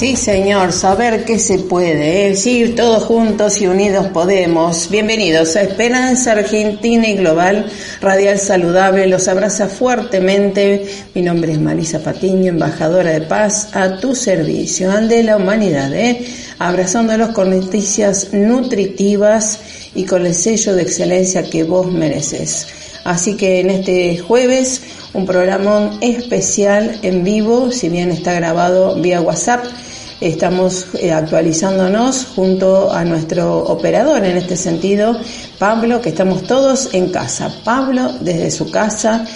Sí, señor, saber que se puede, ¿eh? sí, todos juntos y unidos podemos. Bienvenidos a Esperanza Argentina y Global Radial Saludable. Los abraza fuertemente. Mi nombre es Marisa Patiño, embajadora de paz a tu servicio, al de la humanidad, ¿eh? abrazándolos con noticias nutritivas y con el sello de excelencia que vos mereces. Así que en este jueves un programa especial en vivo, si bien está grabado vía WhatsApp, estamos eh, actualizándonos junto a nuestro operador en este sentido, Pablo, que estamos todos en casa. Pablo desde su casa,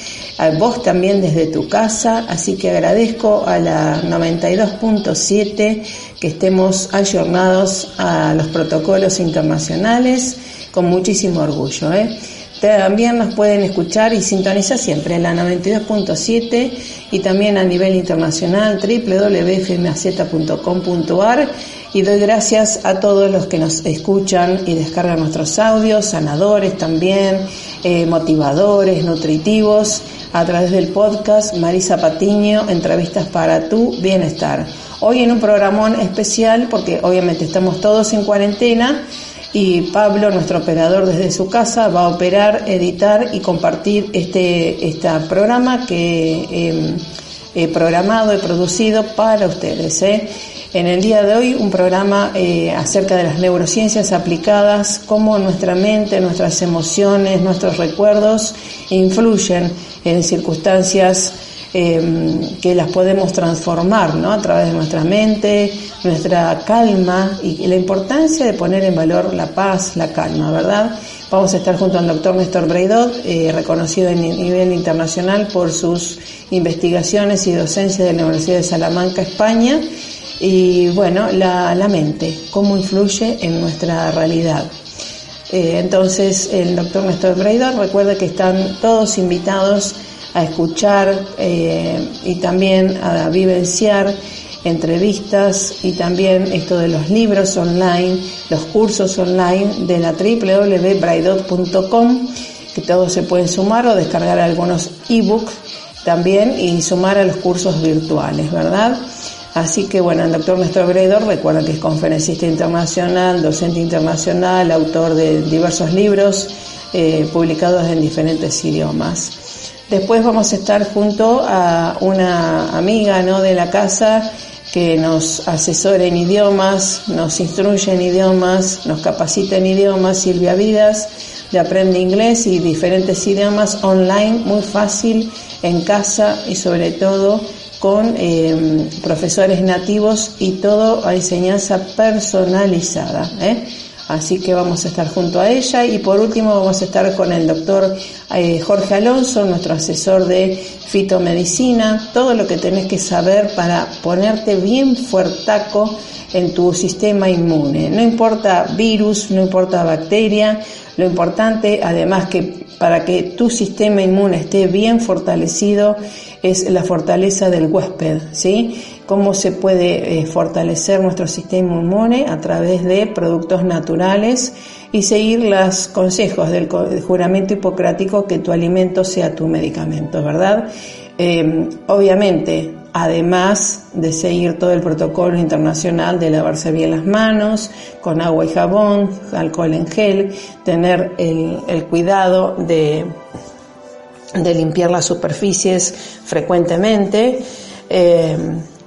vos también desde tu casa, así que agradezco a la 92.7 que estemos ayornados a los protocolos internacionales con muchísimo orgullo. ¿eh? También nos pueden escuchar y sintonizar siempre en la 92.7 y también a nivel internacional www.fmaz.com.ar y doy gracias a todos los que nos escuchan y descargan nuestros audios, sanadores también, eh, motivadores, nutritivos, a través del podcast Marisa Patiño, entrevistas para tu bienestar. Hoy en un programón especial porque obviamente estamos todos en cuarentena y Pablo, nuestro operador desde su casa, va a operar, editar y compartir este, este programa que he programado y producido para ustedes. ¿eh? En el día de hoy un programa eh, acerca de las neurociencias aplicadas, cómo nuestra mente, nuestras emociones, nuestros recuerdos influyen en circunstancias eh, que las podemos transformar ¿no? a través de nuestra mente, nuestra calma y la importancia de poner en valor la paz, la calma, ¿verdad? Vamos a estar junto al doctor Néstor Breidot, eh, reconocido a nivel internacional por sus investigaciones y docencia de la Universidad de Salamanca, España. Y bueno, la, mente, cómo influye en nuestra realidad. Eh, entonces, el doctor Néstor Breidot, recuerda que están todos invitados a escuchar eh, y también a vivenciar entrevistas y también esto de los libros online, los cursos online de la www.braidot.com, que todos se pueden sumar o descargar algunos ebooks también y sumar a los cursos virtuales, ¿verdad? Así que bueno, el doctor Néstor Bredor, recuerda que es conferencista internacional, docente internacional, autor de diversos libros eh, publicados en diferentes idiomas. Después vamos a estar junto a una amiga ¿no? de la casa que nos asesora en idiomas, nos instruye en idiomas, nos capacita en idiomas, Silvia Vidas, de Aprende Inglés y diferentes idiomas online, muy fácil en casa y sobre todo con eh, profesores nativos y todo a enseñanza personalizada. ¿eh? Así que vamos a estar junto a ella y por último vamos a estar con el doctor eh, Jorge Alonso, nuestro asesor de fitomedicina, todo lo que tenés que saber para ponerte bien fuertaco en tu sistema inmune. No importa virus, no importa bacteria, lo importante además que para que tu sistema inmune esté bien fortalecido es la fortaleza del huésped, ¿sí? Cómo se puede eh, fortalecer nuestro sistema inmune a través de productos naturales y seguir los consejos del juramento hipocrático que tu alimento sea tu medicamento, ¿verdad? Eh, obviamente, además de seguir todo el protocolo internacional de lavarse bien las manos con agua y jabón, alcohol en gel, tener el, cuidado de, de, limpiar las superficies frecuentemente. Eh,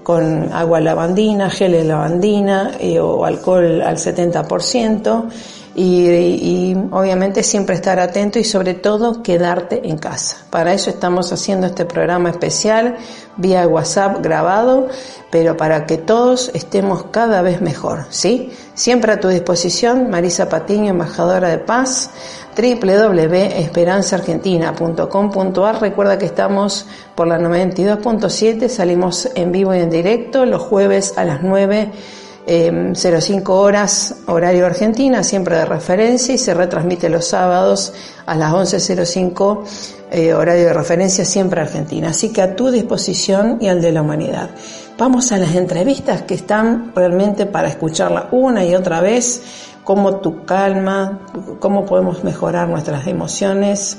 con agua lavandina, gel de lavandina eh, o alcohol al 70% y, obviamente siempre estar atento y sobre todo quedarte en casa. Para eso estamos haciendo este programa especial vía WhatsApp grabado, pero para que todos estemos cada vez mejor, ¿sí? Siempre a tu disposición, Marisa Patiño, embajadora de paz, www.esperanzaargentina.com.ar. Recuerda que estamos por la 92.7, salimos en vivo y en directo los jueves a las 9 05 horas horario Argentina, siempre de referencia, y se retransmite los sábados a las 11.05 eh, horario de referencia, siempre Argentina. Así que a tu disposición y al de la humanidad. Vamos a las entrevistas que están realmente para escucharla una y otra vez, cómo tu calma, cómo podemos mejorar nuestras emociones,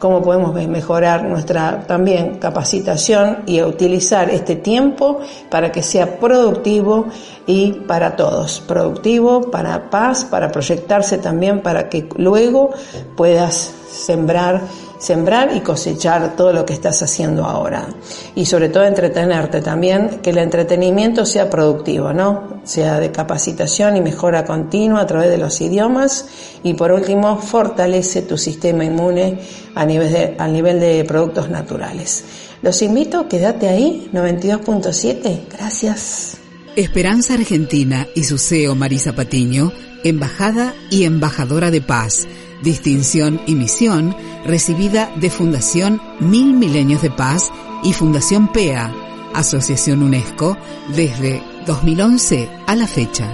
cómo podemos mejorar nuestra también capacitación y utilizar este tiempo para que sea productivo y para todos, productivo, para paz, para proyectarse también para que luego puedas sembrar sembrar y cosechar todo lo que estás haciendo ahora. Y sobre todo entretenerte también, que el entretenimiento sea productivo, ¿no? Sea de capacitación y mejora continua a través de los idiomas. Y por último, fortalece tu sistema inmune a nivel de, productos naturales. Los invito, quédate ahí, 92.7. Gracias. Esperanza Argentina y su CEO Marisa Patiño, embajada y embajadora de paz distinción y misión recibida de Fundación Mil Milenios de Paz y Fundación PEA, Asociación UNESCO, desde 2011 a la fecha.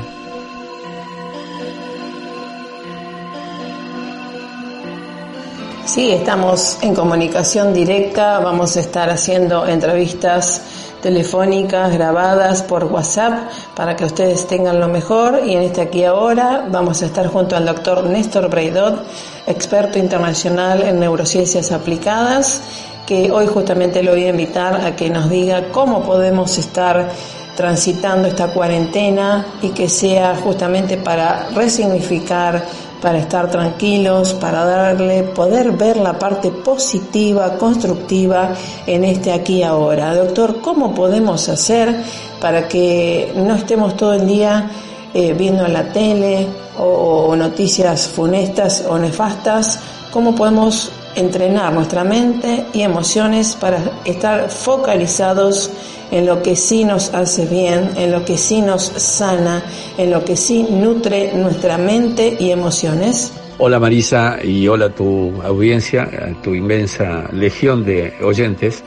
Sí, estamos en comunicación directa, vamos a estar haciendo entrevistas telefónicas grabadas por WhatsApp para que ustedes tengan lo mejor. Y en este aquí ahora vamos a estar junto al doctor Néstor Breidot, experto internacional en neurociencias aplicadas, que hoy justamente lo voy a invitar a que nos diga cómo podemos estar transitando esta cuarentena y que sea justamente para resignificar para estar tranquilos, para darle, poder ver la parte positiva, constructiva en este aquí ahora. Doctor, ¿cómo podemos hacer para que no estemos todo el día eh, viendo la tele o noticias funestas o nefastas? ¿Cómo podemos entrenar nuestra mente y emociones para estar focalizados en lo que sí nos hace bien, en lo que sí nos sana, en lo que sí nutre nuestra mente y emociones? Hola Marisa y hola tu audiencia, tu inmensa legión de oyentes.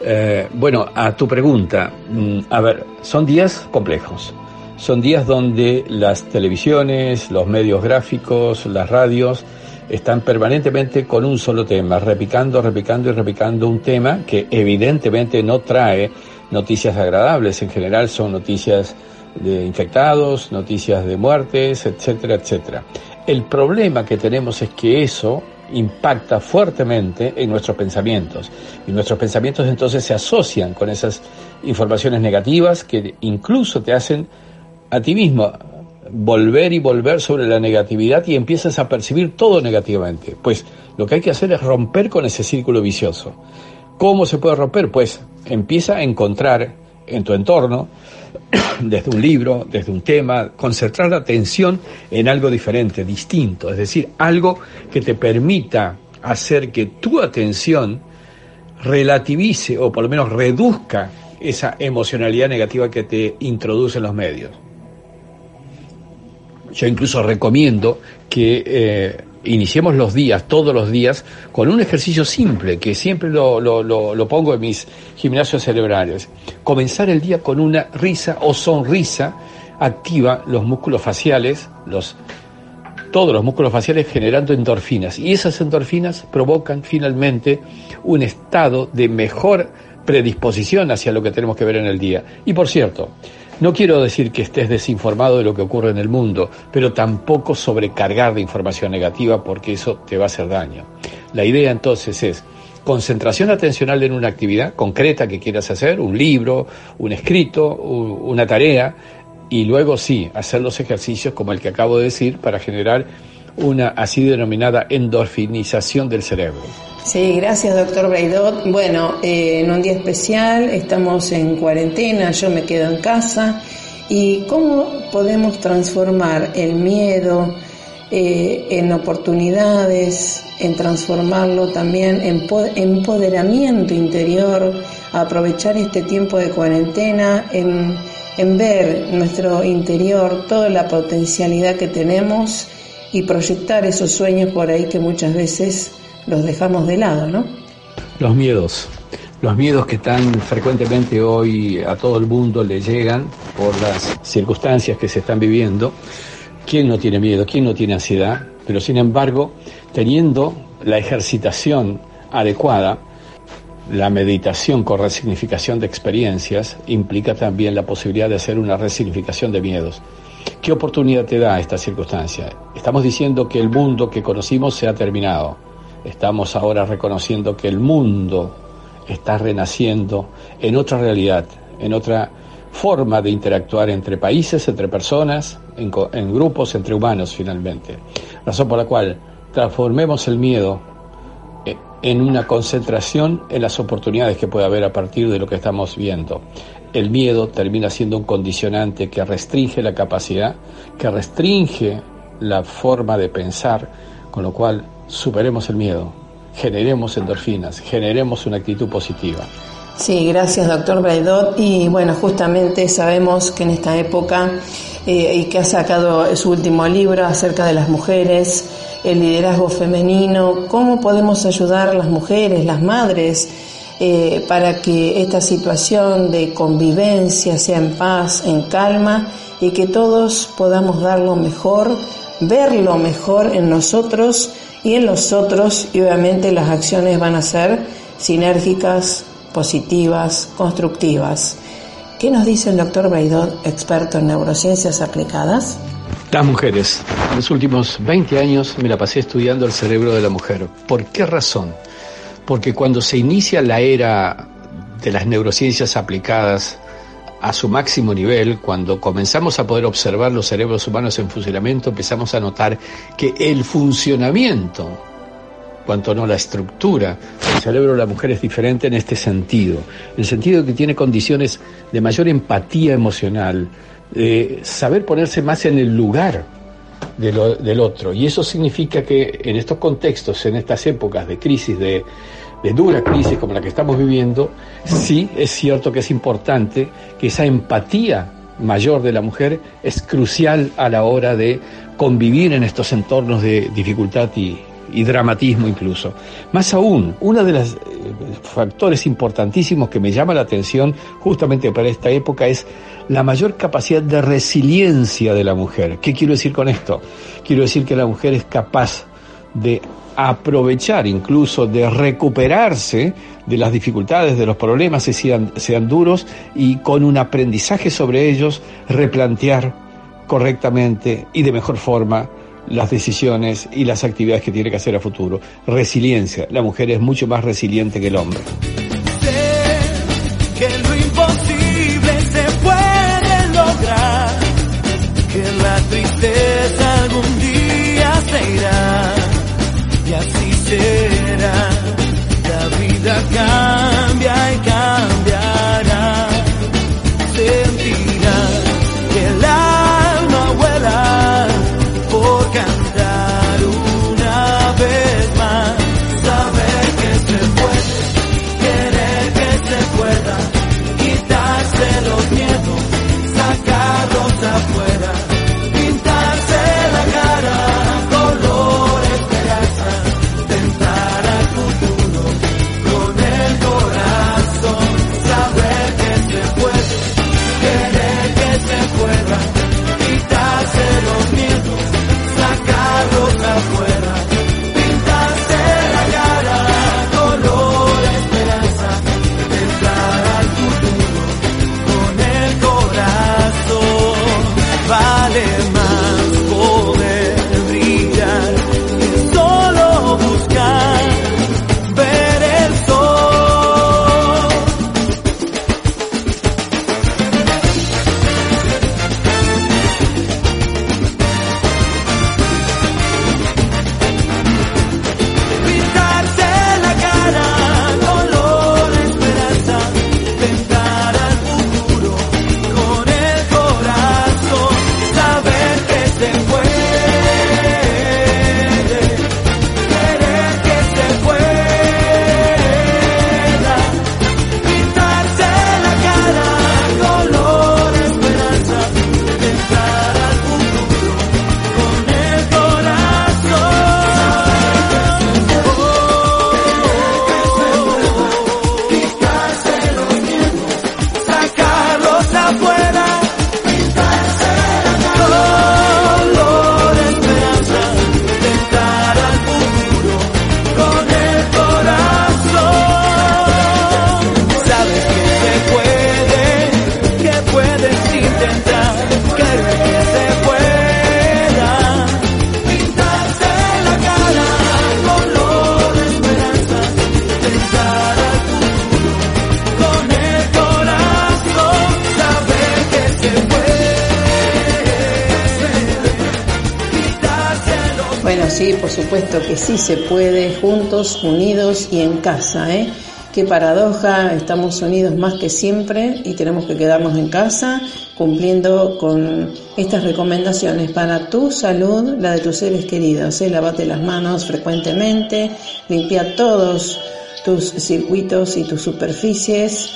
Eh, bueno, a tu pregunta, mm, a ver, son días complejos. Son días donde las televisiones, los medios gráficos, las radios están permanentemente con un solo tema, repicando, repicando y repicando un tema que evidentemente no trae noticias agradables, en general son noticias de infectados, noticias de muertes, etcétera, etcétera. El problema que tenemos es que eso impacta fuertemente en nuestros pensamientos y nuestros pensamientos entonces se asocian con esas informaciones negativas que incluso te hacen a ti mismo volver y volver sobre la negatividad y empiezas a percibir todo negativamente. Pues lo que hay que hacer es romper con ese círculo vicioso. ¿Cómo se puede romper? Pues empieza a encontrar en tu entorno, desde un libro, desde un tema, concentrar la atención en algo diferente, distinto, es decir, algo que te permita hacer que tu atención relativice o por lo menos reduzca esa emocionalidad negativa que te introducen los medios. Yo incluso recomiendo que eh, iniciemos los días, todos los días, con un ejercicio simple, que siempre lo, lo, lo, pongo en mis gimnasios cerebrales. Comenzar el día con una risa o sonrisa activa los músculos faciales, los todos los músculos faciales generando endorfinas y esas endorfinas provocan finalmente un estado de mejor predisposición hacia lo que tenemos que ver en el día. Y por cierto, no quiero decir que estés desinformado de lo que ocurre en el mundo, pero tampoco sobrecargar de información negativa porque eso te va a hacer daño. La idea entonces es concentración atencional en una actividad concreta que quieras hacer, un libro, un escrito, una tarea, y luego sí, hacer los ejercicios como el que acabo de decir para generar una así denominada endorfinización del cerebro. Sí, gracias doctor Braidot. Bueno, eh, en un día especial estamos en cuarentena, yo me quedo en casa. ¿Y cómo podemos transformar el miedo eh, en oportunidades, en transformarlo también en empoderamiento interior, aprovechar este tiempo de cuarentena, en en ver nuestro interior toda la potencialidad que tenemos y proyectar esos sueños por ahí que muchas veces los dejamos de lado, ¿no? Los miedos, los miedos que tan frecuentemente hoy a todo el mundo le llegan por las circunstancias que se están viviendo. ¿Quién no tiene miedo? ¿Quién no tiene ansiedad? Pero sin embargo, teniendo la ejercitación adecuada, la meditación con resignificación de experiencias implica también la posibilidad de hacer una resignificación de miedos. ¿Qué oportunidad te da esta circunstancia? Estamos diciendo que el mundo que conocimos se ha terminado. Estamos ahora reconociendo que el mundo está renaciendo en otra realidad, en otra forma de interactuar entre países, entre personas, en, grupos, entre humanos finalmente. Razón por la cual transformemos el miedo en una concentración en las oportunidades que puede haber a partir de lo que estamos viendo. El miedo termina siendo un condicionante que restringe la capacidad, que restringe la forma de pensar, con lo cual superemos el miedo, generemos endorfinas, generemos una actitud positiva. Sí, gracias doctor Braidot. Y bueno, justamente sabemos que en esta época, eh, y que ha sacado su último libro acerca de las mujeres, el liderazgo femenino, cómo podemos ayudar las mujeres, las madres, eh, para que esta situación de convivencia sea en paz, en calma y que todos podamos dar lo mejor, ver lo mejor en nosotros y en los otros y obviamente las acciones van a ser sinérgicas, positivas, constructivas. ¿Qué nos dice el doctor Braidot, experto en neurociencias aplicadas? Las mujeres. En los últimos 20 años me la pasé estudiando el cerebro de la mujer. ¿Por qué razón? Porque cuando se inicia la era de las neurociencias aplicadas a su máximo nivel, cuando comenzamos a poder observar los cerebros humanos en funcionamiento, empezamos a notar que el funcionamiento, cuanto no la estructura del cerebro de la mujer es diferente en este sentido, en el sentido de que tiene condiciones de mayor empatía emocional, eh, saber ponerse más en el lugar del otro. Y eso significa que en estos contextos, en estas épocas de crisis, de, de dura crisis como la que estamos viviendo, sí es cierto que es importante que esa empatía mayor de la mujer es crucial a la hora de convivir en estos entornos de dificultad y, y dramatismo incluso. Más aún, uno de los eh, factores importantísimos que me llama la atención justamente para esta época es la mayor capacidad de resiliencia de la mujer. ¿Qué quiero decir con esto? Quiero decir que la mujer es capaz de aprovechar, incluso de recuperarse de las dificultades, de los problemas, sean, sean duros, y con un aprendizaje sobre ellos, replantear correctamente y de mejor forma las decisiones y las actividades que tiene que hacer a futuro. Resiliencia. La mujer es mucho más resiliente que el hombre. Sé que lo imposible se puede lograr, que la tristeza algún día se irá y así será. La vida cambia y cambiará. Por supuesto que sí se puede, juntos, unidos y en casa, ¿eh? Qué paradoja, estamos unidos más que siempre y tenemos que quedarnos en casa cumpliendo con estas recomendaciones para tu salud, la de tus seres queridos. ¿eh? Lavate las manos frecuentemente, limpia todos tus circuitos y tus superficies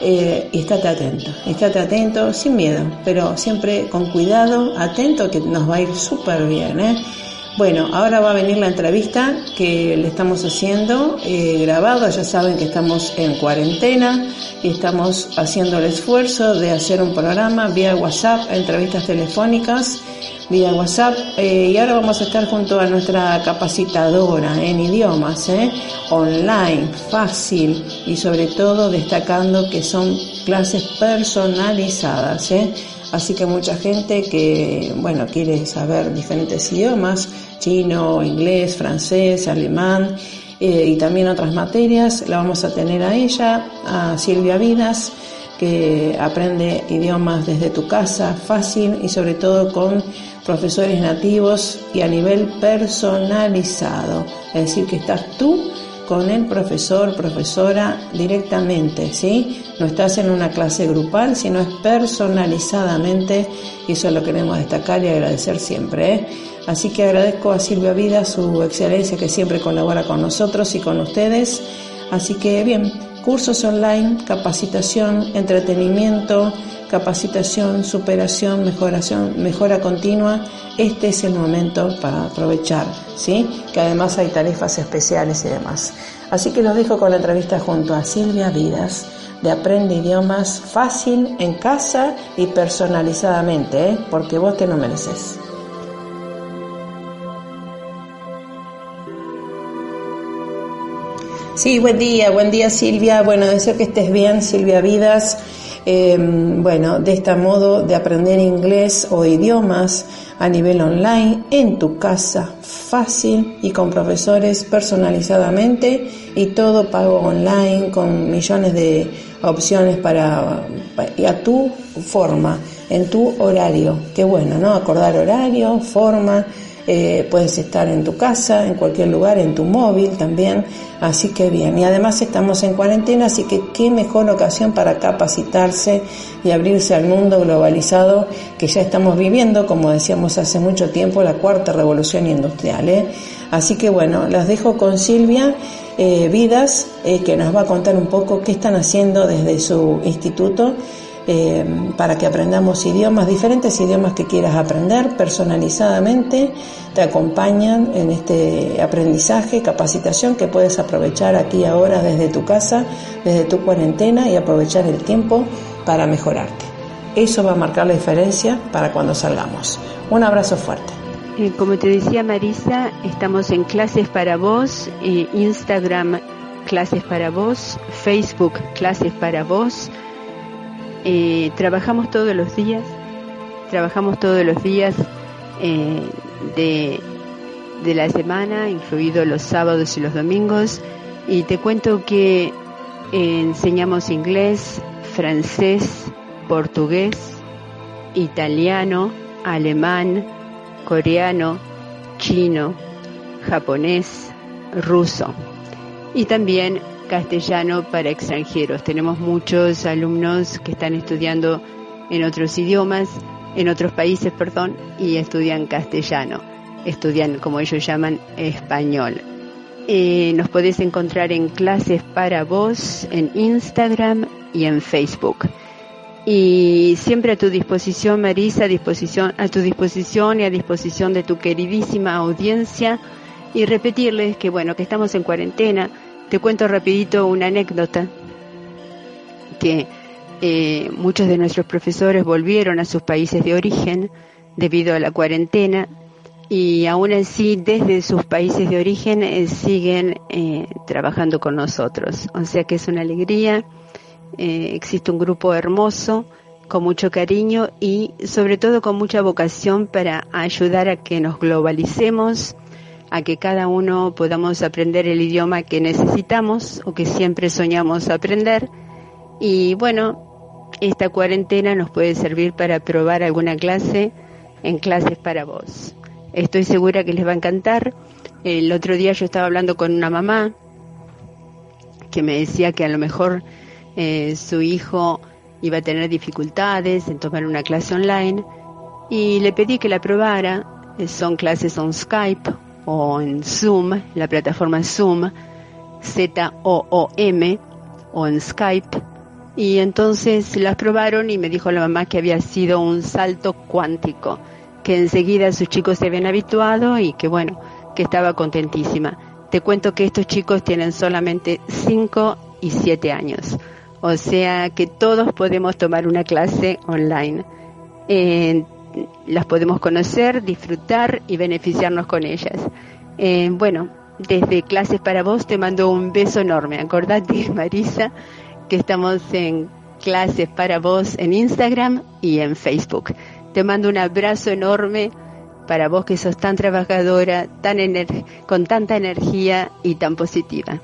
eh, y estate atento, estate atento sin miedo, pero siempre con cuidado, atento que nos va a ir súper bien. ¿eh? Bueno, ahora va a venir la entrevista que le estamos haciendo eh, grabado. Ya saben que estamos en cuarentena y estamos haciendo el esfuerzo de hacer un programa vía WhatsApp, entrevistas telefónicas vía WhatsApp. Eh, y ahora vamos a estar junto a nuestra capacitadora en idiomas, eh, online, fácil y sobre todo destacando que son clases personalizadas. Eh. Así que mucha gente que, bueno, quiere saber diferentes idiomas, chino, inglés, francés, alemán eh, y también otras materias. La vamos a tener a ella, a Silvia Vidas, que aprende idiomas desde tu casa, fácil y sobre todo con profesores nativos y a nivel personalizado. Es decir, que estás tú con el profesor, profesora directamente, ¿sí? No estás en una clase grupal, sino es personalizadamente y eso lo queremos destacar y agradecer siempre. ¿eh? Así que agradezco a Silvia Vida su excelencia que siempre colabora con nosotros y con ustedes. Así que bien, cursos online, capacitación, entretenimiento, capacitación, superación, mejoración, mejora continua, este es el momento para aprovechar, ¿sí? Que además hay tarifas especiales y demás. Así que los dejo con la entrevista junto a Silvia Vidas de Aprende Idiomas fácil en casa y personalizadamente, ¿eh? porque vos te lo mereces. Sí, buen día, buen día Silvia. Bueno, deseo que estés bien, Silvia Vidas. Em, bueno, de este modo de aprender inglés o idiomas a nivel online en tu casa, fácil y con profesores personalizadamente y todo pago online con millones de opciones para, a tu forma, en tu horario. Qué bueno, ¿no? Acordar horario, forma eh, puedes estar en tu casa, en cualquier lugar, en tu móvil también, así que bien. Y además estamos en cuarentena, así que qué mejor ocasión para capacitarse y abrirse al mundo globalizado que ya estamos viviendo, como decíamos hace mucho tiempo, la cuarta revolución industrial. ¿eh? Así que bueno, las dejo con Silvia eh, Vidas, que nos va a contar un poco qué están haciendo desde su instituto eh, para que aprendamos idiomas, diferentes idiomas que quieras aprender personalizadamente, te acompañan en este aprendizaje, capacitación que puedes aprovechar aquí ahora desde tu casa, desde tu cuarentena y aprovechar el tiempo para mejorarte. Eso va a marcar la diferencia para cuando salgamos. Un abrazo fuerte. Eh, como te decía Marisa, estamos en clases para vos, eh, Instagram clases para vos, Facebook clases para vos, eh, trabajamos todos los días, trabajamos todos los días eh, de, de, la semana, incluidos los sábados y los domingos, y te cuento que eh, enseñamos inglés, francés, portugués, italiano, alemán, coreano, chino, japonés, ruso. Y también castellano para extranjeros. Tenemos muchos alumnos que están estudiando en otros idiomas, en otros países, perdón, y estudian castellano, estudian, como ellos llaman, español. Eh, nos podés encontrar en clases para vos en Instagram y en Facebook. Y siempre a tu disposición, Marisa, a, disposición, a tu disposición y a disposición de tu queridísima audiencia. Y repetirles que, bueno, que estamos en cuarentena, te cuento rapidito una anécdota que eh, muchos de nuestros profesores volvieron a sus países de origen debido a la cuarentena y aún así desde sus países de origen eh, siguen eh, trabajando con nosotros. O sea que es una alegría, existe un grupo hermoso con mucho cariño y sobre todo con mucha vocación para ayudar a que nos globalicemos, a que cada uno podamos aprender el idioma que necesitamos o que siempre soñamos aprender. Y bueno, esta cuarentena nos puede servir para probar alguna clase en clases para vos. Estoy segura que les va a encantar. El otro día yo estaba hablando con una mamá que me decía que a lo mejor eh, su hijo iba a tener dificultades en tomar una clase online y le pedí que la probara. Eh, son clases on Skype o en Zoom, la plataforma Zoom, Z-O-O-M, o en Skype. Y entonces las probaron y me dijo la mamá que había sido un salto cuántico, que enseguida sus chicos se habían habituado y que bueno, que estaba contentísima. Te cuento que estos chicos tienen solamente 5 y 7 años. O sea que todos podemos tomar una clase online. Las podemos conocer, disfrutar y beneficiarnos con ellas. Eh, bueno, desde Clases para Vos te mando un beso enorme. Acordate, Marisa, que estamos en Clases para Vos en Instagram y en Facebook. Te mando un abrazo enorme para vos que sos tan trabajadora, tan con tanta energía y tan positiva.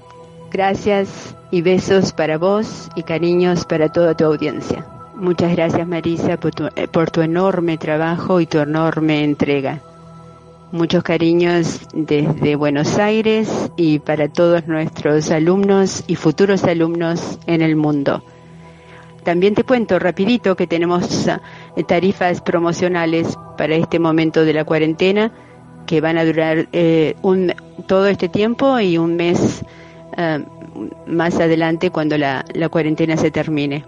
Gracias y besos para vos y cariños para toda tu audiencia. Muchas gracias Marisa por tu, eh, por tu enorme trabajo y tu enorme entrega. Muchos cariños desde Buenos Aires y para todos nuestros alumnos y futuros alumnos en el mundo. También te cuento rapidito que tenemos eh, tarifas promocionales para este momento de la cuarentena que van a durar eh, un, todo este tiempo y un mes eh, más adelante cuando la, la cuarentena se termine,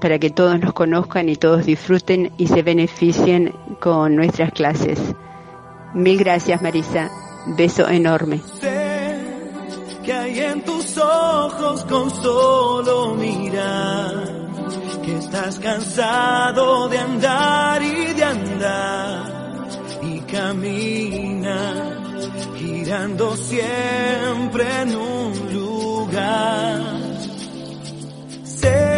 para que todos nos conozcan y todos disfruten y se beneficien con nuestras clases. Mil gracias Marisa, beso enorme. Sé que hay en tus ojos con solo mirar, que estás cansado de andar y de andar y camina girando siempre en un lugar. Sé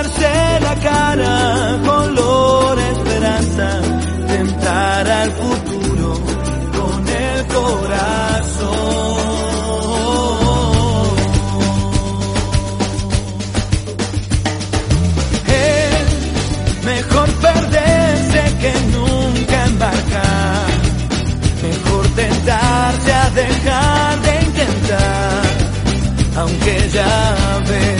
pintarse la cara, color esperanza, tentar al futuro con el corazón. Es mejor perderse que nunca embarcar, mejor tentarse a dejar de aunque ya ve que no es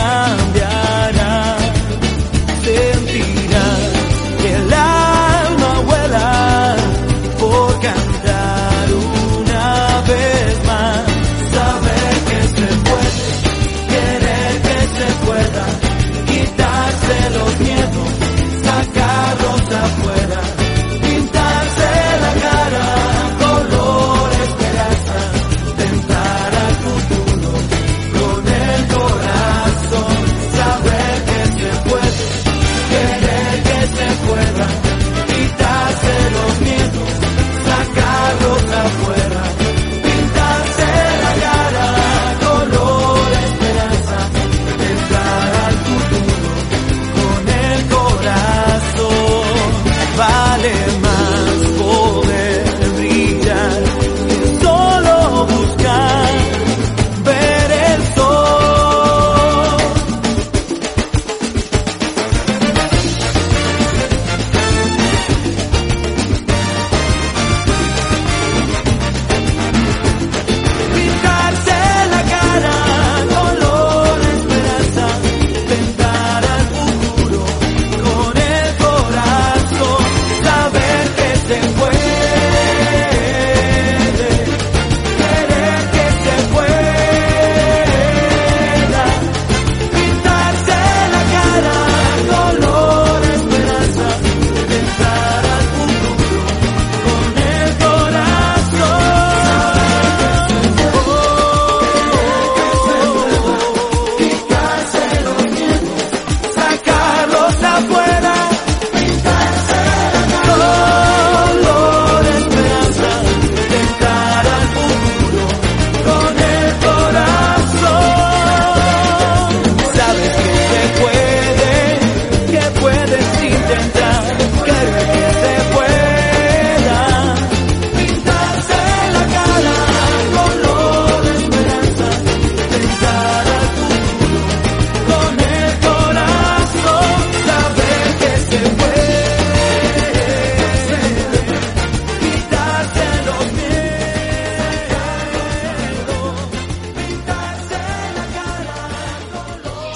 Jerusalem.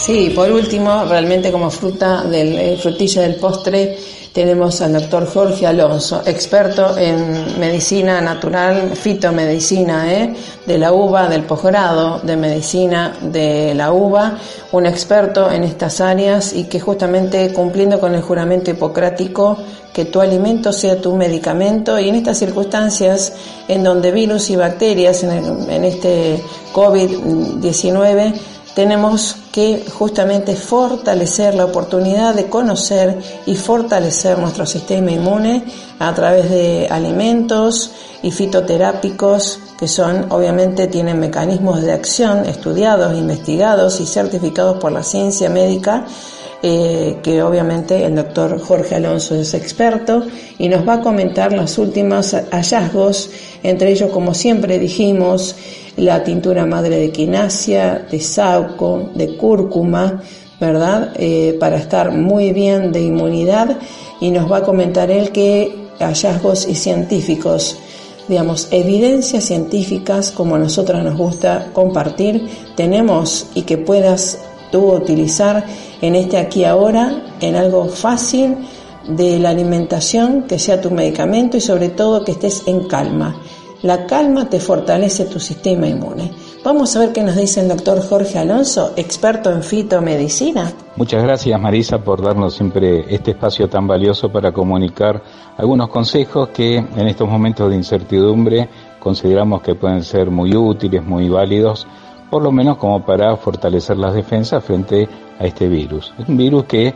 Sí, por último, realmente como fruta del eh, frutilla del postre, tenemos al doctor Jorge Alonso, experto en medicina natural, fitomedicina, ¿eh? de la uva, del posgrado de medicina de la uva, un experto en estas áreas y que justamente cumpliendo con el juramento hipocrático, que tu alimento sea tu medicamento y en estas circunstancias en donde virus y bacterias en, en este COVID-19 tenemos que justamente fortalecer la oportunidad de conocer y fortalecer nuestro sistema inmune a través de alimentos y fitoterápicos que son, obviamente, tienen mecanismos de acción estudiados, investigados y certificados por la ciencia médica eh, que obviamente el doctor Jorge Alonso es experto y nos va a comentar los últimos hallazgos, entre ellos, como siempre dijimos, la tintura madre de quinasia, de sauco, de cúrcuma, ¿verdad? Eh, para estar muy bien de inmunidad y nos va a comentar él que hallazgos y científicos, digamos, evidencias científicas como a nosotros nos gusta compartir, tenemos y que puedas tú utilizar en este aquí ahora, en algo fácil de la alimentación, que sea tu medicamento y sobre todo que estés en calma. La calma te fortalece tu sistema inmune. Vamos a ver qué nos dice el doctor Jorge Alonso, experto en fitomedicina. Muchas gracias Marisa por darnos siempre este espacio tan valioso para comunicar algunos consejos que en estos momentos de incertidumbre consideramos que pueden ser muy útiles, muy válidos por lo menos como para fortalecer las defensas frente a este virus. Es un virus que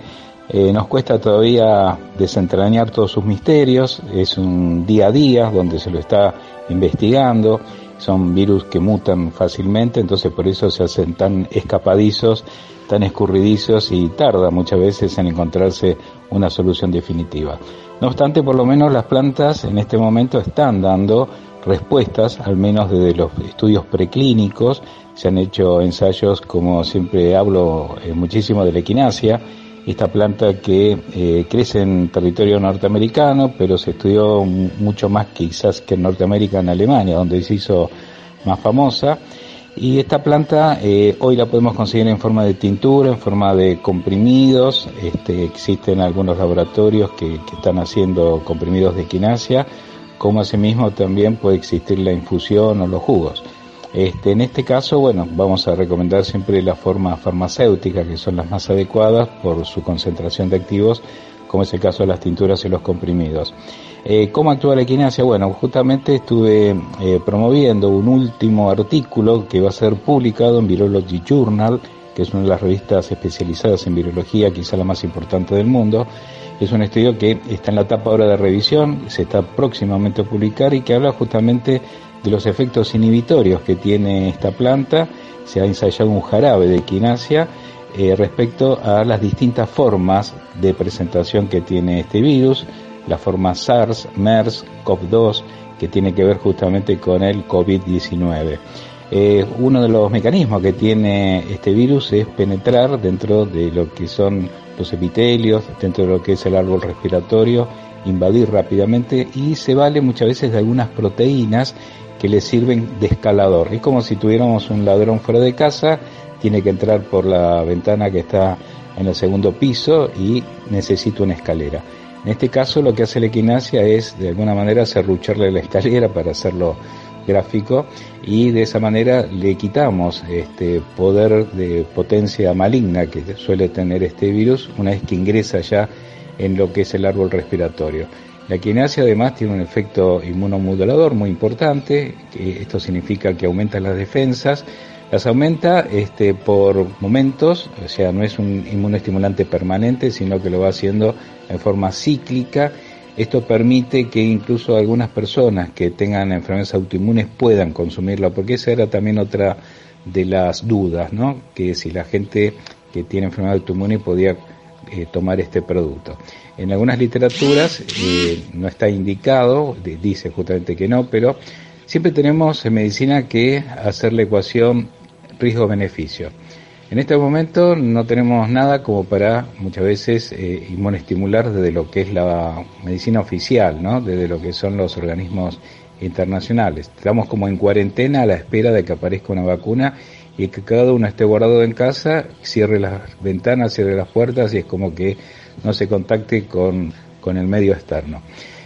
eh, nos cuesta todavía desentrañar todos sus misterios, es un día a día donde se lo está investigando, son virus que mutan fácilmente, entonces por eso se hacen tan escapadizos, tan escurridizos y tarda muchas veces en encontrarse una solución definitiva. No obstante, por lo menos las plantas en este momento están dando respuestas, al menos desde los estudios preclínicos, se han hecho ensayos, como siempre hablo eh, muchísimo de la equinacia, esta planta que eh, crece en territorio norteamericano, pero se estudió mucho más quizás que en Norteamérica, en Alemania, donde se hizo más famosa. Y esta planta eh, hoy la podemos conseguir en forma de tintura, en forma de comprimidos. Este, existen algunos laboratorios que, que están haciendo comprimidos de equinacia como asimismo también puede existir la infusión o los jugos. Este, en este caso, bueno, vamos a recomendar siempre la forma farmacéutica, que son las más adecuadas por su concentración de activos, como es el caso de las tinturas y los comprimidos. Eh, ¿Cómo actúa la equinacia? Bueno, justamente estuve eh, promoviendo un último artículo que va a ser publicado en Virology Journal, que es una de las revistas especializadas en virología, quizá la más importante del mundo, es un estudio que está en la etapa ahora de revisión, se está próximamente a publicar y que habla justamente de los efectos inhibitorios que tiene esta planta. Se ha ensayado un jarabe de equinacia eh, respecto a las distintas formas de presentación que tiene este virus, la forma SARS, MERS, COV2, que tiene que ver justamente con el COVID-19. Eh, uno de los mecanismos que tiene este virus es penetrar dentro de lo que son los epitelios, dentro de lo que es el árbol respiratorio, invadir rápidamente y se vale muchas veces de algunas proteínas que le sirven de escalador. Es como si tuviéramos un ladrón fuera de casa, tiene que entrar por la ventana que está en el segundo piso y necesita una escalera. En este caso lo que hace la equinacia es de alguna manera serrucharle la escalera para hacerlo gráfico y de esa manera le quitamos este poder de potencia maligna que suele tener este virus una vez que ingresa ya en lo que es el árbol respiratorio. La quinasia además tiene un efecto inmunomodulador muy importante, que esto significa que aumenta las defensas, las aumenta este, por momentos, o sea, no es un inmunoestimulante permanente, sino que lo va haciendo en forma cíclica esto permite que incluso algunas personas que tengan enfermedades autoinmunes puedan consumirla, porque esa era también otra de las dudas, ¿no? Que si la gente que tiene enfermedad autoinmune podía eh, tomar este producto. En algunas literaturas eh, no está indicado, dice justamente que no, pero siempre tenemos en medicina que hacer la ecuación riesgo-beneficio. En este momento no tenemos nada como para muchas veces eh, inmunestimular desde lo que es la medicina oficial, ¿no? desde lo que son los organismos internacionales. Estamos como en cuarentena a la espera de que aparezca una vacuna y que cada uno esté guardado en casa, cierre las ventanas, cierre las puertas y es como que no se contacte con, con el medio externo.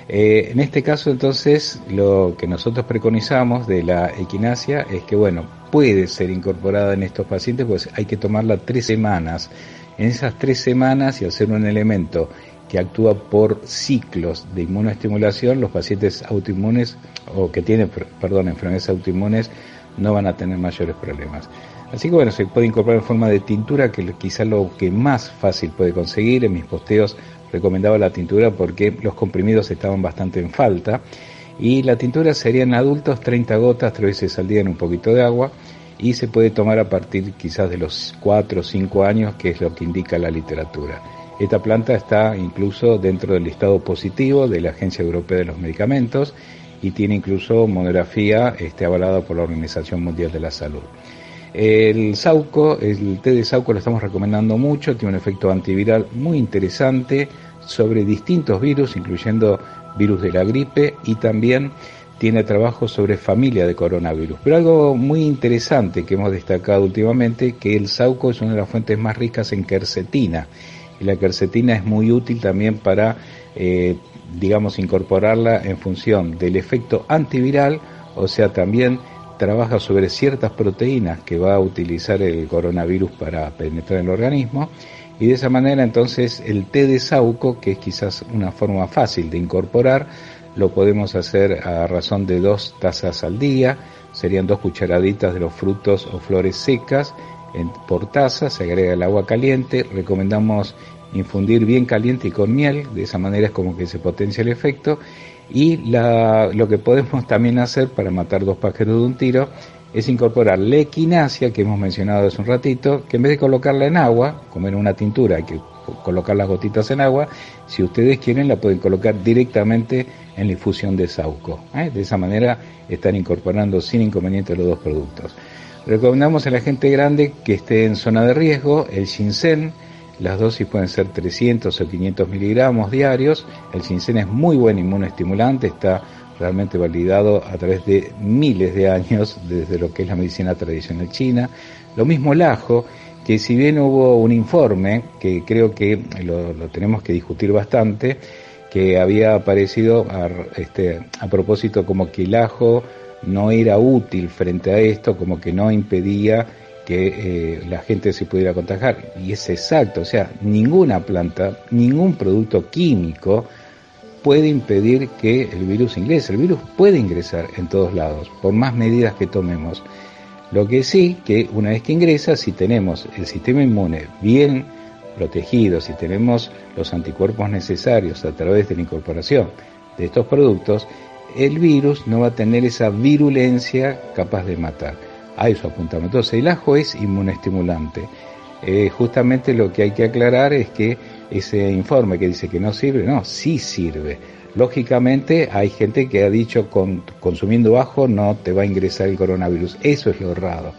Eh, en este caso entonces lo que nosotros preconizamos de la equinacia es que bueno, puede ser incorporada en estos pacientes, pues hay que tomarla tres semanas. En esas tres semanas y ser un elemento que actúa por ciclos de inmunoestimulación, los pacientes autoinmunes o que tienen, perdón, enfermedades autoinmunes no van a tener mayores problemas. Así que bueno, se puede incorporar en forma de tintura, que quizá lo que más fácil puede conseguir. En mis posteos recomendaba la tintura porque los comprimidos estaban bastante en falta. Y la tintura sería en adultos 30 gotas, tres veces al día en un poquito de agua. Y se puede tomar a partir quizás de los 4 o 5 años, que es lo que indica la literatura. Esta planta está incluso dentro del listado positivo de la Agencia Europea de los Medicamentos y tiene incluso monografía este, avalada por la Organización Mundial de la Salud. El sauco, el té de sauco lo estamos recomendando mucho, tiene un efecto antiviral muy interesante sobre distintos virus, incluyendo virus de la gripe y también tiene trabajo sobre familia de coronavirus. Pero algo muy interesante que hemos destacado últimamente, que el sauco es una de las fuentes más ricas en quercetina. Y la quercetina es muy útil también para, eh, digamos, incorporarla en función del efecto antiviral, o sea, también trabaja sobre ciertas proteínas que va a utilizar el coronavirus para penetrar en el organismo y de esa manera entonces el té de sauco, que es quizás una forma fácil de incorporar, lo podemos hacer a razón de dos tazas al día, serían dos cucharaditas de los frutos o flores secas por taza, se agrega el agua caliente, recomendamos infundir bien caliente y con miel, de esa manera es como que se potencia el efecto y lo que podemos también hacer para matar dos pájaros de un tiro es incorporar la equinacia que hemos mencionado hace un ratito, que en vez de colocarla en agua, como en una tintura, hay que colocar las gotitas en agua, si ustedes quieren la pueden colocar directamente en la infusión de sauco. ¿eh? De esa manera están incorporando sin inconveniente los dos productos. Recomendamos a la gente grande que esté en zona de riesgo el ginseng, las dosis pueden ser 300 o 500 miligramos diarios. El ginseng es muy buen inmunoestimulante, está realmente validado a través de miles de años desde lo que es la medicina tradicional china. Lo mismo el ajo, que si bien hubo un informe, que creo que lo, tenemos que discutir bastante, que había aparecido a, este, a propósito como que el ajo no era útil frente a esto, como que no impedía que eh, la gente se pudiera contagiar. Y es exacto, o sea, ninguna planta, ningún producto químico puede impedir que el virus ingrese. El virus puede ingresar en todos lados, por más medidas que tomemos. Lo que sí, que una vez que ingresa, si tenemos el sistema inmune bien protegido, si tenemos los anticuerpos necesarios a través de la incorporación de estos productos, el virus no va a tener esa virulencia capaz de matar hay su apuntamiento. Entonces, el ajo es inmunestimulante. Eh, justamente lo que hay que aclarar es que ese informe que dice que no sirve, no, sí sirve. Lógicamente hay gente que ha dicho con, consumiendo ajo no te va a ingresar el coronavirus. Eso es lo raro.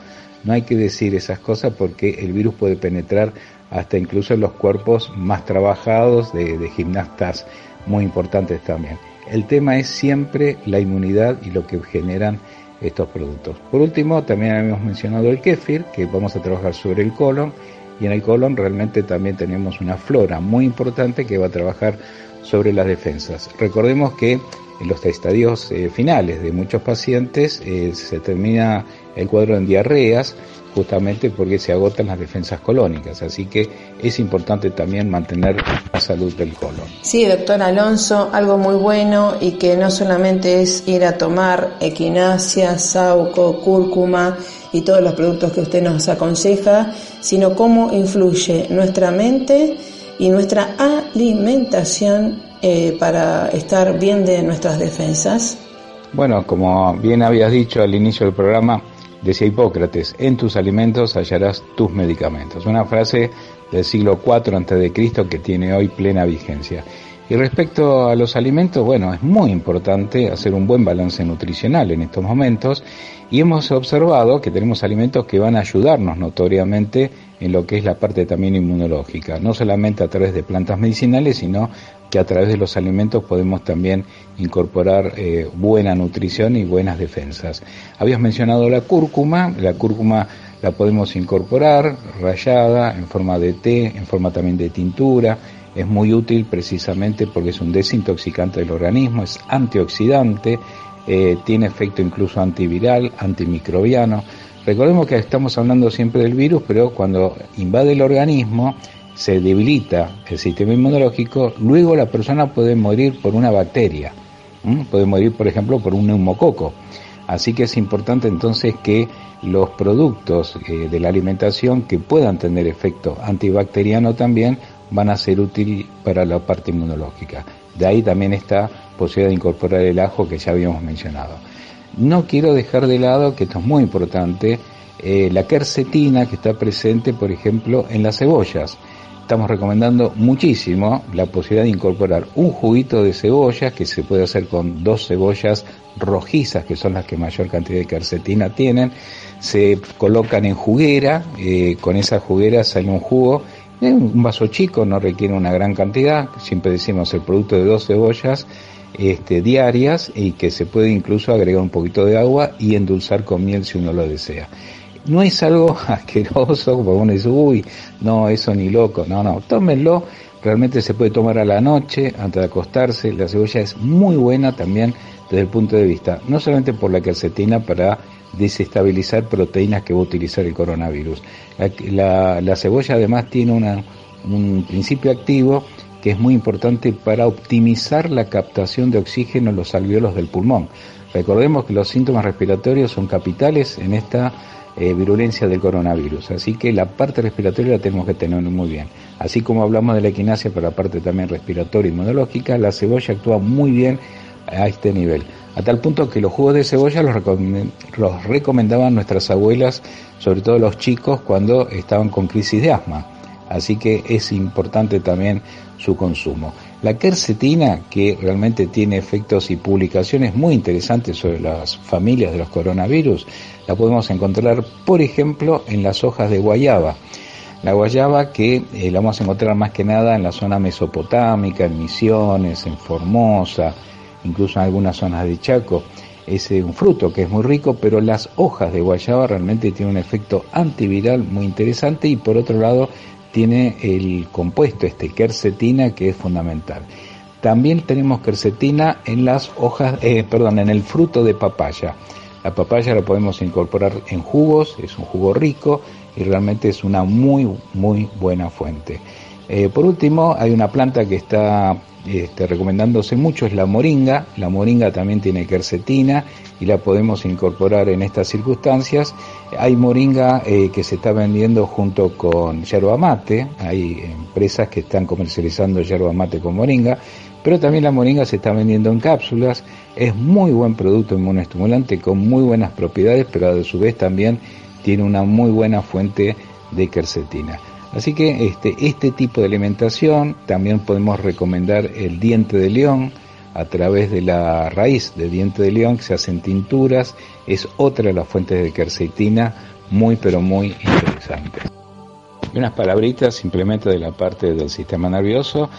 No hay que decir esas cosas porque el virus puede penetrar hasta incluso en los cuerpos más trabajados de gimnastas muy importantes también. El tema es siempre la inmunidad y lo que generan estos productos. Por último, también hemos mencionado el kéfir, que vamos a trabajar sobre el colon, y en el colon realmente también tenemos una flora muy importante que va a trabajar sobre las defensas. Recordemos que en los estadios eh, finales de muchos pacientes eh, se termina el cuadro en diarreas, justamente porque se agotan las defensas colónicas. Así que es importante también mantener la salud del colon. Sí, doctor Alonso, algo muy bueno y que no solamente es ir a tomar equinacia, sauco, cúrcuma y todos los productos que usted nos aconseja, sino cómo influye nuestra mente y nuestra alimentación eh, para estar bien de nuestras defensas. Bueno, como bien habías dicho al inicio del programa, Decía Hipócrates, en tus alimentos hallarás tus medicamentos. Una frase del siglo IV a.C. que tiene hoy plena vigencia. Y respecto a los alimentos, bueno, es muy importante hacer un buen balance nutricional en estos momentos y hemos observado que tenemos alimentos que van a ayudarnos notoriamente en lo que es la parte también inmunológica, no solamente a través de plantas medicinales, sino que a través de los alimentos podemos también incorporar eh, buena nutrición y buenas defensas. Habías mencionado la cúrcuma, la cúrcuma la podemos incorporar rayada en forma de té, en forma también de tintura. Es muy útil precisamente porque es un desintoxicante del organismo, es antioxidante, eh, tiene efecto incluso antiviral, antimicrobiano. Recordemos que estamos hablando siempre del virus, pero cuando invade el organismo se debilita el sistema inmunológico, luego la persona puede morir por una bacteria, puede morir por ejemplo por un neumococo. Así que es importante entonces que los productos eh, de la alimentación que puedan tener efecto antibacteriano también van a ser útiles para la parte inmunológica. De ahí también esta posibilidad de incorporar el ajo que ya habíamos mencionado. No quiero dejar de lado, que esto es muy importante, eh, la quercetina que está presente, por ejemplo, en las cebollas. Estamos recomendando muchísimo la posibilidad de incorporar un juguito de cebollas que se puede hacer con dos cebollas rojizas, que son las que mayor cantidad de quercetina tienen. Se colocan en juguera, eh, con esa juguera sale un jugo un vaso chico no requiere una gran cantidad, siempre decimos el producto de dos cebollas este, diarias y que se puede incluso agregar un poquito de agua y endulzar con miel si uno lo desea. No es algo asqueroso, como uno dice, uy, no, eso ni loco, no, no, tómenlo, realmente se puede tomar a la noche antes de acostarse, la cebolla es muy buena también desde el punto de vista, no solamente por la calcetina para desestabilizar proteínas que va a utilizar el coronavirus. La, cebolla además tiene un principio activo que es muy importante para optimizar la captación de oxígeno en los alveolos del pulmón. Recordemos que los síntomas respiratorios son capitales en esta eh, virulencia del coronavirus, así que la parte respiratoria la tenemos que tener muy bien. Así como hablamos de la equinacia para la parte también respiratoria y inmunológica, la cebolla actúa muy bien a este nivel a tal punto que los jugos de cebolla los, recomendaban nuestras abuelas, sobre todo los chicos, cuando estaban con crisis de asma. Así que es importante también su consumo. La quercetina, que realmente tiene efectos y publicaciones muy interesantes sobre las familias de los coronavirus, la podemos encontrar, por ejemplo, en las hojas de guayaba. La guayaba que eh, la vamos a encontrar más que nada en la zona mesopotámica, en Misiones, en Formosa, incluso en algunas zonas de Chaco. Es un fruto que es muy rico, pero las hojas de guayaba realmente tienen un efecto antiviral muy interesante y por otro lado tiene el compuesto, este quercetina, que es fundamental. También tenemos quercetina en las hojas, eh, perdón, en el fruto de papaya. La papaya la podemos incorporar en jugos, es un jugo rico y realmente es una muy, muy buena fuente. Eh, por último, hay una planta que está este, recomendándose mucho, es la moringa. La moringa también tiene quercetina y la podemos incorporar en estas circunstancias. Hay moringa eh, que se está vendiendo junto con yerba mate, hay empresas que están comercializando yerba mate con moringa, pero también la moringa se está vendiendo en cápsulas. Es muy buen producto inmunoestimulante con muy buenas propiedades, pero a su vez también tiene una muy buena fuente de quercetina. Así que este, este tipo de alimentación también podemos recomendar el diente de león a través de la raíz de diente de león que se hacen tinturas, es otra de las fuentes de quercetina muy pero muy interesante. Y unas palabritas simplemente de la parte del sistema nervioso.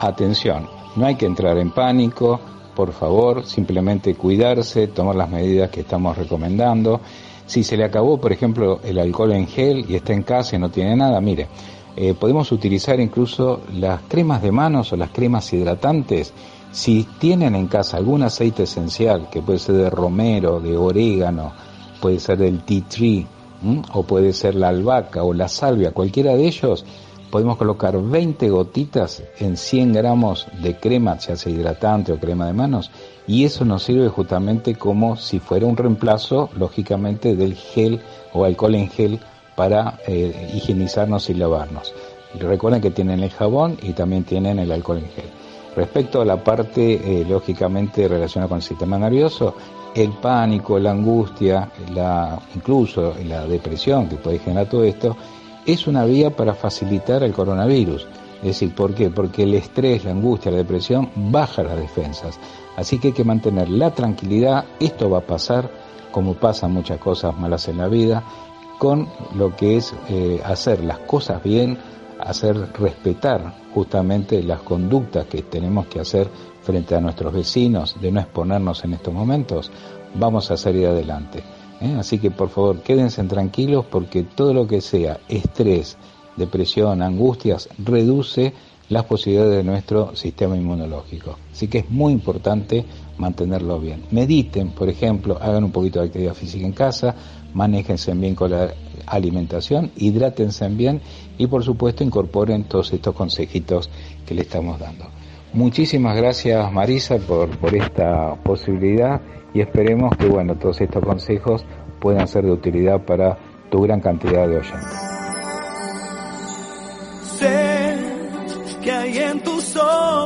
Atención, no hay que entrar en pánico, por favor, simplemente cuidarse, tomar las medidas que estamos recomendando. Si se le acabó, por ejemplo, el alcohol en gel y está en casa y no tiene nada, mire, eh, podemos utilizar incluso las cremas de manos o las cremas hidratantes. Si tienen en casa algún aceite esencial, que puede ser de romero, de orégano, puede ser del tea tree, o puede ser la albahaca o la salvia, cualquiera de ellos, podemos colocar 20 gotitas en 100 gramos de crema, ya sea hidratante o crema de manos, y eso nos sirve justamente como si fuera un reemplazo, lógicamente, del gel o alcohol en gel para eh, higienizarnos y lavarnos. recuerden que tienen el jabón y también tienen el alcohol en gel. Respecto a la parte, eh, lógicamente, relacionada con el sistema nervioso, el pánico, la angustia, la, incluso la depresión que puede generar todo esto, es una vía para facilitar el coronavirus. Es decir, ¿por qué? Porque el estrés, la angustia, la depresión baja las defensas. Así que hay que mantener la tranquilidad, esto va a pasar, como pasan muchas cosas malas en la vida, con lo que es eh, hacer las cosas bien, hacer respetar justamente las conductas que tenemos que hacer frente a nuestros vecinos, de no exponernos en estos momentos, vamos a salir adelante. ¿eh? Así que por favor quédense tranquilos porque todo lo que sea estrés, depresión, angustias, reduce las posibilidades de nuestro sistema inmunológico. Así que es muy importante mantenerlo bien. Mediten, por ejemplo, hagan un poquito de actividad física en casa, manéjense bien con la alimentación, hidrátense bien y por supuesto incorporen todos estos consejitos que le estamos dando. Muchísimas gracias Marisa por, por esta posibilidad y esperemos que bueno, todos estos consejos puedan ser de utilidad para tu gran cantidad de oyentes.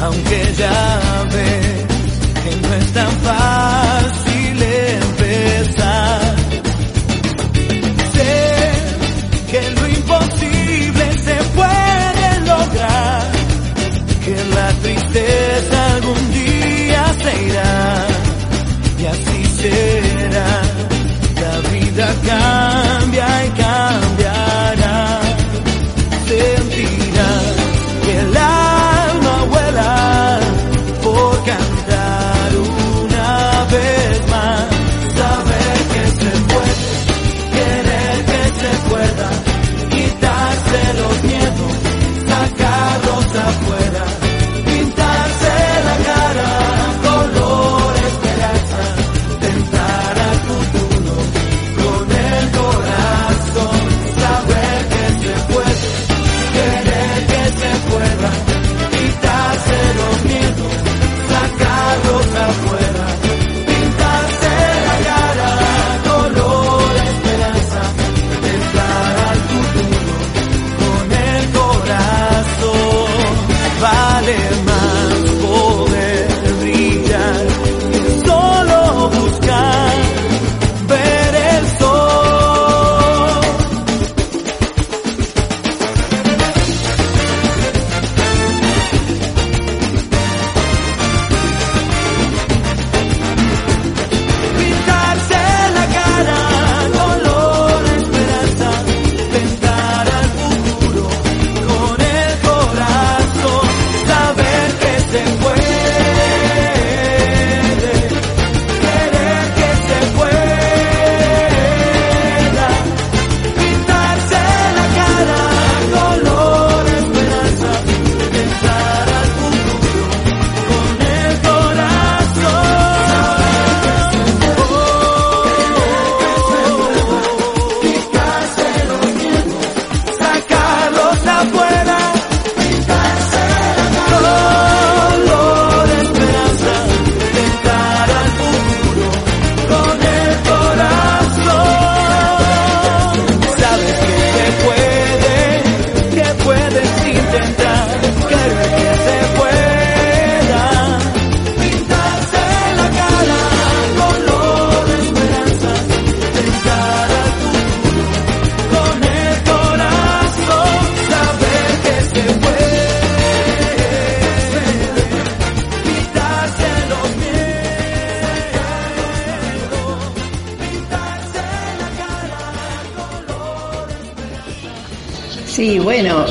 Aunque ya ves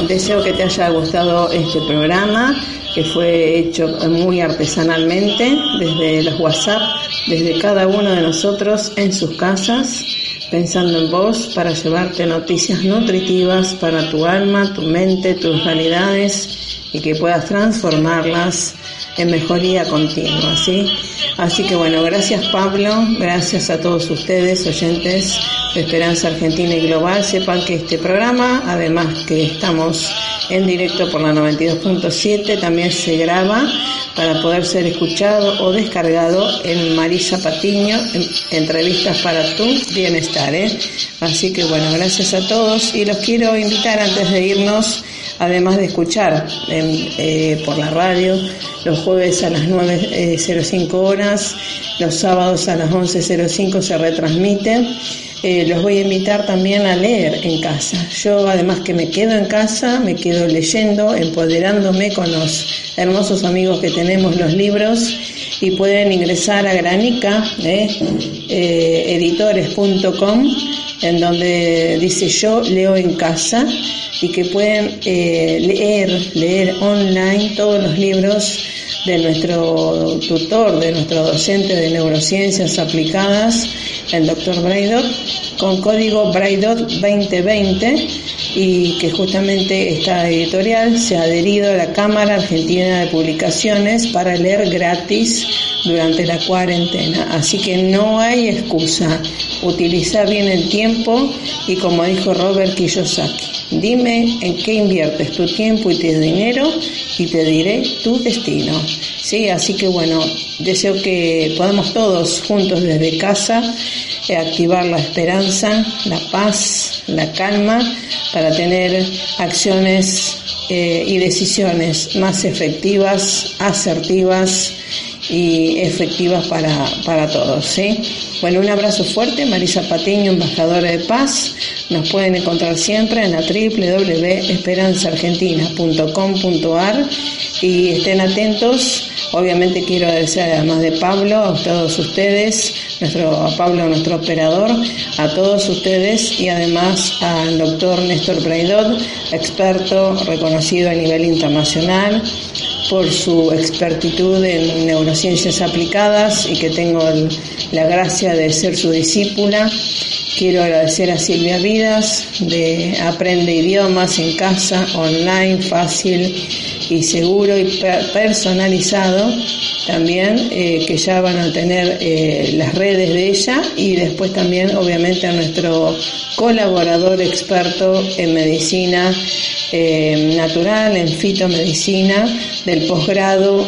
deseo que te haya gustado este programa. que fue hecho muy artesanalmente desde los WhatsApp, desde cada uno de nosotros en sus casas, pensando en vos para llevarte noticias nutritivas para tu alma, tu mente, tus realidades y que puedas transformarlas en mejoría continua, ¿sí? Así que bueno, gracias Pablo, gracias a todos ustedes, oyentes de Esperanza Argentina y Global. Sepan que este programa, además que estamos en directo por la 92.7, también se graba para poder ser escuchado o descargado en Marisa Patiño, en entrevistas para tu bienestar. ¿eh? Así que bueno, gracias a todos y los quiero invitar antes de irnos además de escuchar eh, por la radio los jueves a las 9.05 horas, los sábados a las 11.05 se retransmite. Eh, los voy a invitar también a leer en casa. Yo además que me quedo en casa, me quedo leyendo, empoderándome con los hermosos amigos que tenemos los libros y pueden ingresar a granica, eh, editores.com, en donde dice yo leo en casa y que pueden eh, leer, leer online todos los libros de nuestro tutor, de nuestro docente de neurociencias aplicadas, el doctor Braidot, con código Braidot 2020 y que justamente esta editorial se ha adherido a la Cámara Argentina de Publicaciones para leer gratis durante la cuarentena. Así que no hay excusa. Utiliza bien el tiempo y como dijo Robert Kiyosaki, dime en qué inviertes tu tiempo y tu dinero y te diré tu destino. Sí, así que bueno, deseo que podamos todos juntos desde casa eh, activar la esperanza, la paz, la calma para tener acciones eh, y decisiones más efectivas, asertivas y efectivas para, para todos. ¿sí? Bueno, un abrazo fuerte, Marisa Patiño, embajadora de paz. Nos pueden encontrar siempre en la www.esperanzaargentina.com.ar y estén atentos. Obviamente quiero agradecer además de Pablo, a todos ustedes, nuestro, a Pablo, nuestro operador, a todos ustedes y además al doctor Néstor Braidot, experto reconocido a nivel internacional por su expertitud en neurociencias aplicadas y que tengo la gracia de ser su discípula. Quiero agradecer a Silvia Vidas de Aprende Idiomas en casa, online, fácil y seguro y personalizado. También, eh, que ya van a tener eh, las redes de ella y después también obviamente a nuestro colaborador experto en medicina eh, natural, en fitomedicina, del posgrado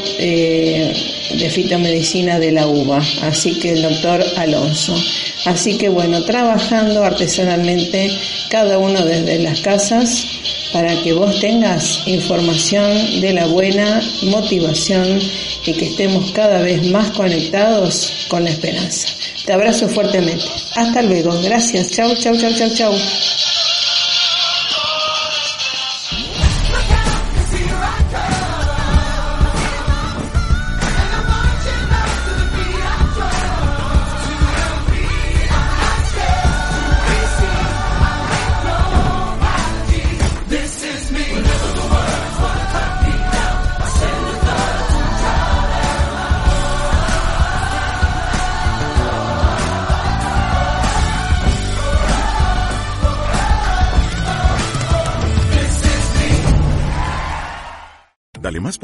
de fitomedicina de la UBA, así que el doctor Alonso. Así que bueno, trabajando artesanalmente cada uno desde las casas para que vos tengas información de la buena motivación y que estemos cada vez más conectados con la esperanza. Te abrazo fuertemente. Hasta luego. Gracias. Chau, chau, chau, chau, chau.